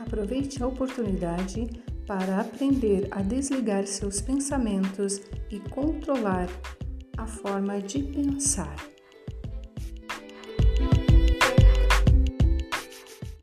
aproveite a oportunidade para aprender a desligar seus pensamentos e controlar a forma de pensar.